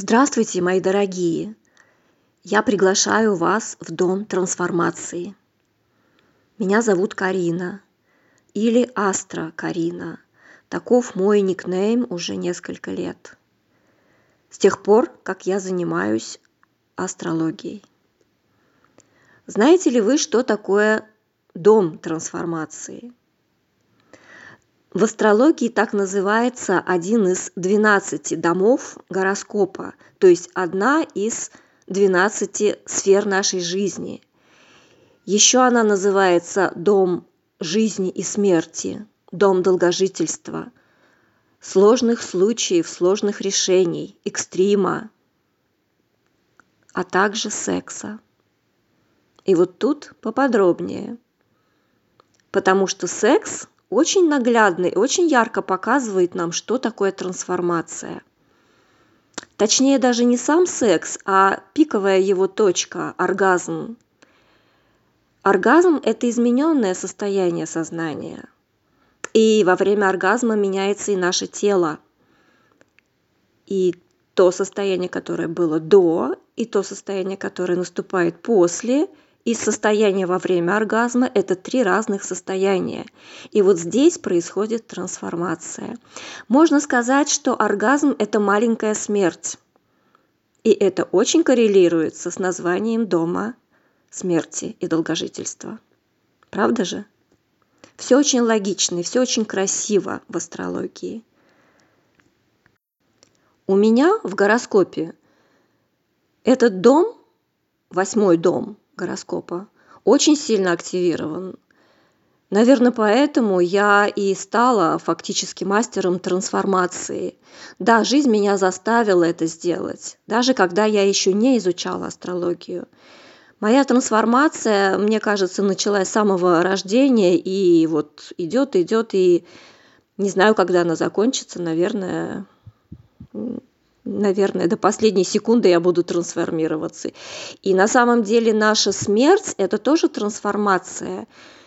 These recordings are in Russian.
Здравствуйте, мои дорогие! Я приглашаю вас в Дом трансформации. Меня зовут Карина или Астра Карина. Таков мой никнейм уже несколько лет. С тех пор, как я занимаюсь астрологией. Знаете ли вы, что такое дом трансформации? В астрологии так называется один из 12 домов гороскопа, то есть одна из 12 сфер нашей жизни. Еще она называется дом жизни и смерти, дом долгожительства, сложных случаев, сложных решений, экстрима, а также секса. И вот тут поподробнее. Потому что секс очень наглядно и очень ярко показывает нам, что такое трансформация. Точнее, даже не сам секс, а пиковая его точка, оргазм. Оргазм – это измененное состояние сознания. И во время оргазма меняется и наше тело. И то состояние, которое было до, и то состояние, которое наступает после – и состояние во время оргазма – это три разных состояния. И вот здесь происходит трансформация. Можно сказать, что оргазм – это маленькая смерть. И это очень коррелируется с названием дома смерти и долгожительства. Правда же? Все очень логично и все очень красиво в астрологии. У меня в гороскопе этот дом, восьмой дом – гороскопа очень сильно активирован. Наверное, поэтому я и стала фактически мастером трансформации. Да, жизнь меня заставила это сделать, даже когда я еще не изучала астрологию. Моя трансформация, мне кажется, началась с самого рождения и вот идет, идет, и не знаю, когда она закончится, наверное, наверное, до последней секунды я буду трансформироваться. И на самом деле наша смерть – это тоже трансформация.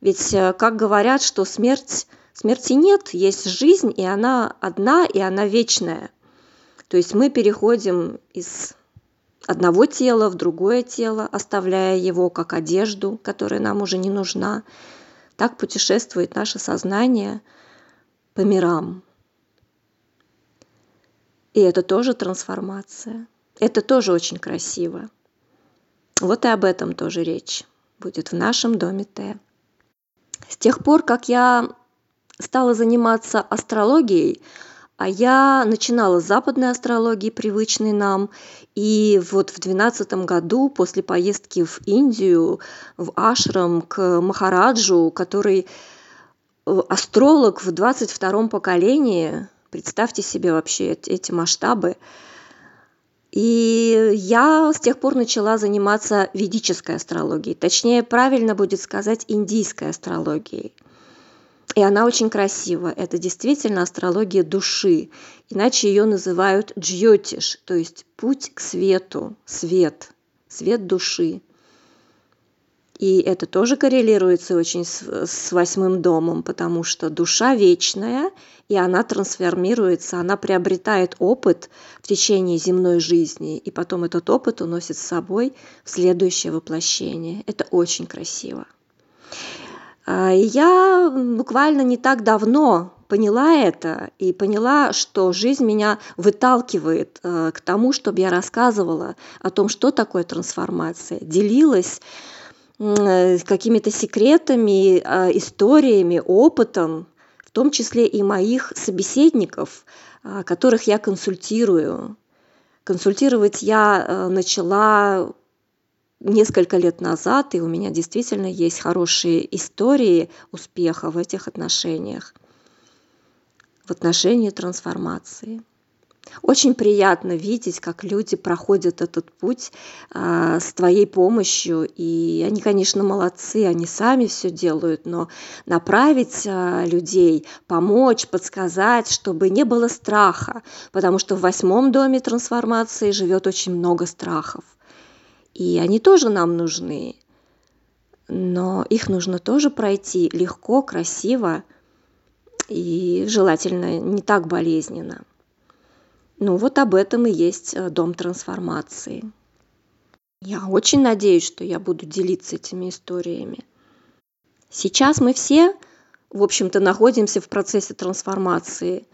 Ведь э, как говорят, что смерть, смерти нет, есть жизнь, и она одна, и она вечная. То есть мы переходим из одного тела в другое тело, оставляя его как одежду, которая нам уже не нужна. Так путешествует наше сознание по мирам. И это тоже трансформация. Это тоже очень красиво. Вот и об этом тоже речь будет в нашем доме Т. С тех пор, как я стала заниматься астрологией, а я начинала с западной астрологии, привычной нам, и вот в 2012 году, после поездки в Индию, в Ашрам, к Махараджу, который э, астролог в 22 поколении, Представьте себе вообще эти масштабы. И я с тех пор начала заниматься ведической астрологией. Точнее, правильно будет сказать индийской астрологией. И она очень красива. Это действительно астрология души. Иначе ее называют джьотиш, то есть путь к свету, свет, свет души. И это тоже коррелируется очень с, с восьмым домом, потому что душа вечная, и она трансформируется, она приобретает опыт в течение земной жизни, и потом этот опыт уносит с собой в следующее воплощение. Это очень красиво. А, я буквально не так давно поняла это и поняла, что жизнь меня выталкивает э, к тому, чтобы я рассказывала о том, что такое трансформация, делилась какими-то секретами, а, историями, опытом, в том числе и моих собеседников, а, которых я консультирую. Консультировать я э, начала несколько лет назад, и у меня действительно есть хорошие истории успеха в этих отношениях, в отношении трансформации. Очень приятно видеть, как люди проходят этот путь а, с твоей помощью. И они, конечно, молодцы, они сами все делают, но направить а, людей, помочь, подсказать, чтобы не было страха, потому что в восьмом доме трансформации живет очень много страхов. И они тоже нам нужны, но их нужно тоже пройти легко, красиво и желательно не так болезненно. Ну вот об этом и есть э, дом трансформации. Я очень надеюсь, что я буду делиться этими историями. Сейчас мы все, в общем-то, находимся в процессе трансформации.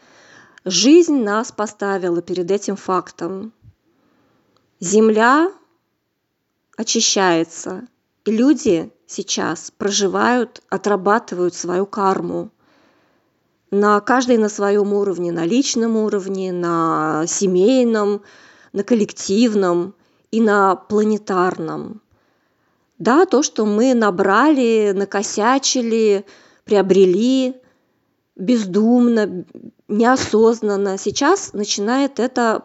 Жизнь нас поставила перед этим фактом. Земля очищается, и люди сейчас проживают, отрабатывают свою карму на каждый на своем уровне, на личном уровне, на семейном, на коллективном и на планетарном. Да, то, что мы набрали, накосячили, приобрели бездумно, неосознанно, сейчас начинает это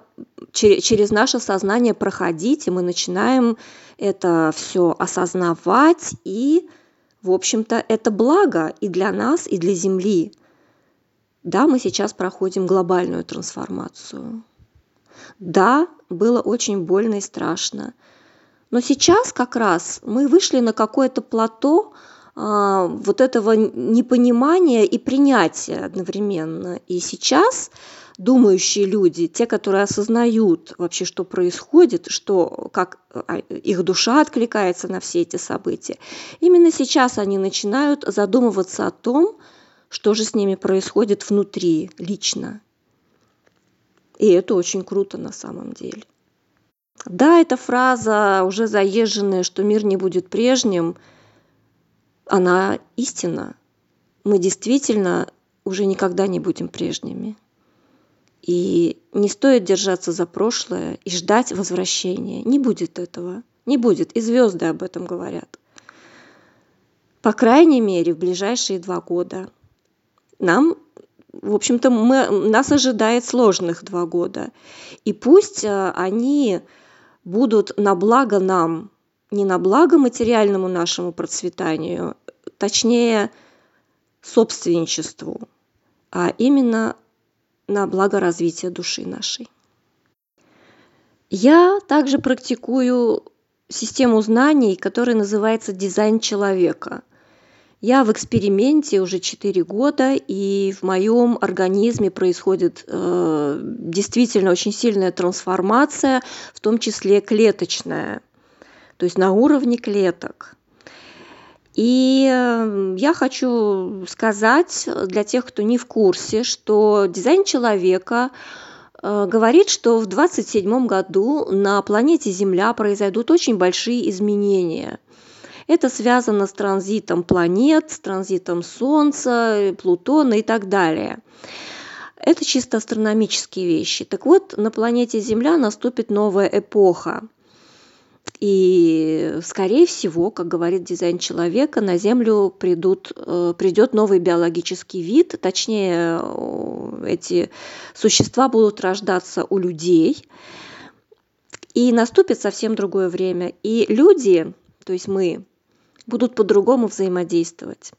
через наше сознание проходить, и мы начинаем это все осознавать, и, в общем-то, это благо и для нас, и для Земли. Да, мы сейчас проходим глобальную трансформацию. Да, было очень больно и страшно. Но сейчас как раз мы вышли на какое-то плато а, вот этого непонимания и принятия одновременно. И сейчас думающие люди, те, которые осознают вообще, что происходит, что, как а, их душа откликается на все эти события, именно сейчас они начинают задумываться о том, что же с ними происходит внутри, лично. И это очень круто на самом деле. Да, эта фраза уже заезженная, что мир не будет прежним, она истина. Мы действительно уже никогда не будем прежними. И не стоит держаться за прошлое и ждать возвращения. Не будет этого. Не будет. И звезды об этом говорят. По крайней мере, в ближайшие два года – нам в общем-то, мы, нас ожидает сложных два года. И пусть э, они будут на благо нам, не на благо материальному нашему процветанию, точнее, собственничеству, а именно на благо развития души нашей. Я также практикую систему знаний, которая называется дизайн человека – я в эксперименте уже 4 года, и в моем организме происходит э, действительно очень сильная трансформация, в том числе клеточная, то есть на уровне клеток. И э, я хочу сказать для тех, кто не в курсе, что дизайн человека э, говорит, что в 2027 году на планете Земля произойдут очень большие изменения – это связано с транзитом планет, с транзитом Солнца, Плутона и так далее. Это чисто астрономические вещи. Так вот, на планете Земля наступит новая эпоха. И, скорее всего, как говорит дизайн человека, на Землю придут, э, придет новый биологический вид, точнее, эти существа будут рождаться у людей, и наступит совсем другое время. И люди, то есть мы, будут по-другому взаимодействовать.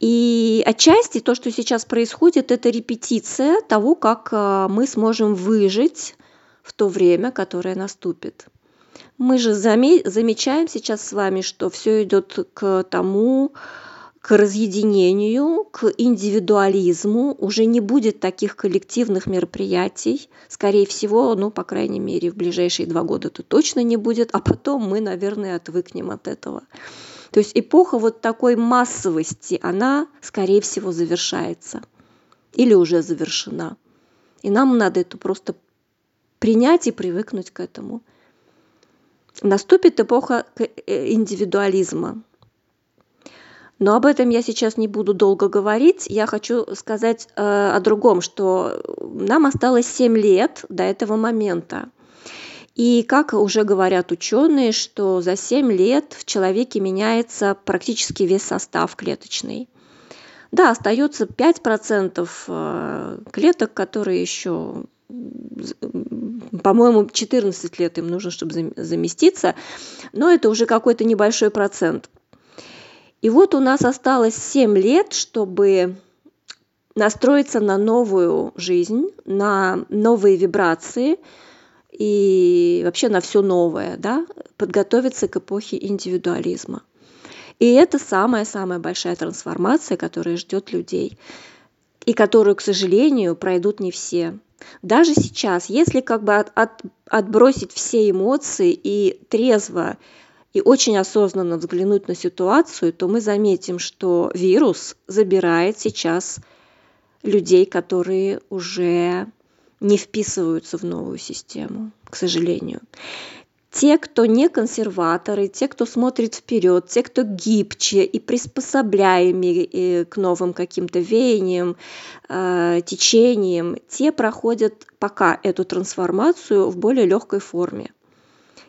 И отчасти то, что сейчас происходит, это репетиция того, как а, мы сможем выжить в то время, которое наступит. Мы же замечаем сейчас с вами, что все идет к тому, к разъединению, к индивидуализму. Уже не будет таких коллективных мероприятий. Скорее всего, ну, по крайней мере, в ближайшие два года это точно не будет, а потом мы, наверное, отвыкнем от этого. То есть эпоха вот такой массовости, она, скорее всего, завершается или уже завершена. И нам надо это просто принять и привыкнуть к этому. Наступит эпоха э, индивидуализма. Но об этом я сейчас не буду долго говорить. Я хочу сказать э, о другом, что нам осталось 7 лет до этого момента. И как уже говорят ученые, что за 7 лет в человеке меняется практически весь состав клеточный. Да, остается 5% э, клеток, которые еще по-моему, 14 лет им нужно, чтобы заместиться, но это уже какой-то небольшой процент. И вот у нас осталось 7 лет, чтобы настроиться на новую жизнь, на новые вибрации и вообще на все новое, да, подготовиться к эпохе индивидуализма. И это самая-самая большая трансформация, которая ждет людей, и которую, к сожалению, пройдут не все. Даже сейчас, если как бы от, от, отбросить все эмоции и трезво и очень осознанно взглянуть на ситуацию, то мы заметим, что вирус забирает сейчас людей, которые уже не вписываются в новую систему, к сожалению. Те, кто не консерваторы, те, кто смотрит вперед, те, кто гибче и приспособляемые э, к новым каким-то веяниям, э, течениям, те проходят пока эту трансформацию в более легкой форме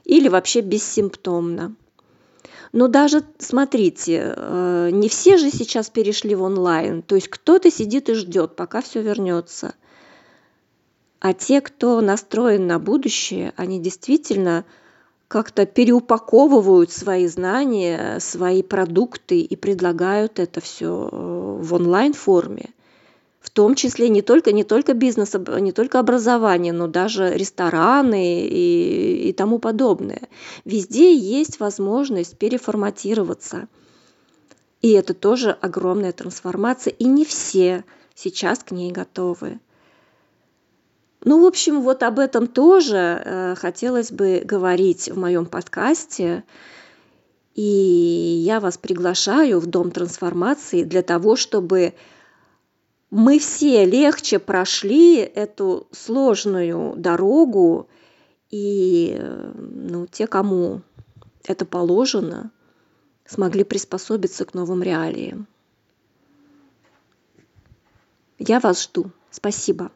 или вообще бессимптомно. Но даже, смотрите, э, не все же сейчас перешли в онлайн, то есть кто-то сидит и ждет, пока все вернется. А те, кто настроен на будущее, они действительно как-то переупаковывают свои знания, свои продукты и предлагают это все э, в онлайн-форме. Том числе не только, не только бизнес, не только образование, но даже рестораны и, и тому подобное. Везде есть возможность переформатироваться. И это тоже огромная трансформация, и не все сейчас к ней готовы. Ну, в общем, вот об этом тоже э, хотелось бы говорить в моем подкасте. И я вас приглашаю в Дом трансформации для того, чтобы мы все легче прошли эту сложную дорогу, и ну, те, кому это положено, смогли приспособиться к новым реалиям. Я вас жду. Спасибо.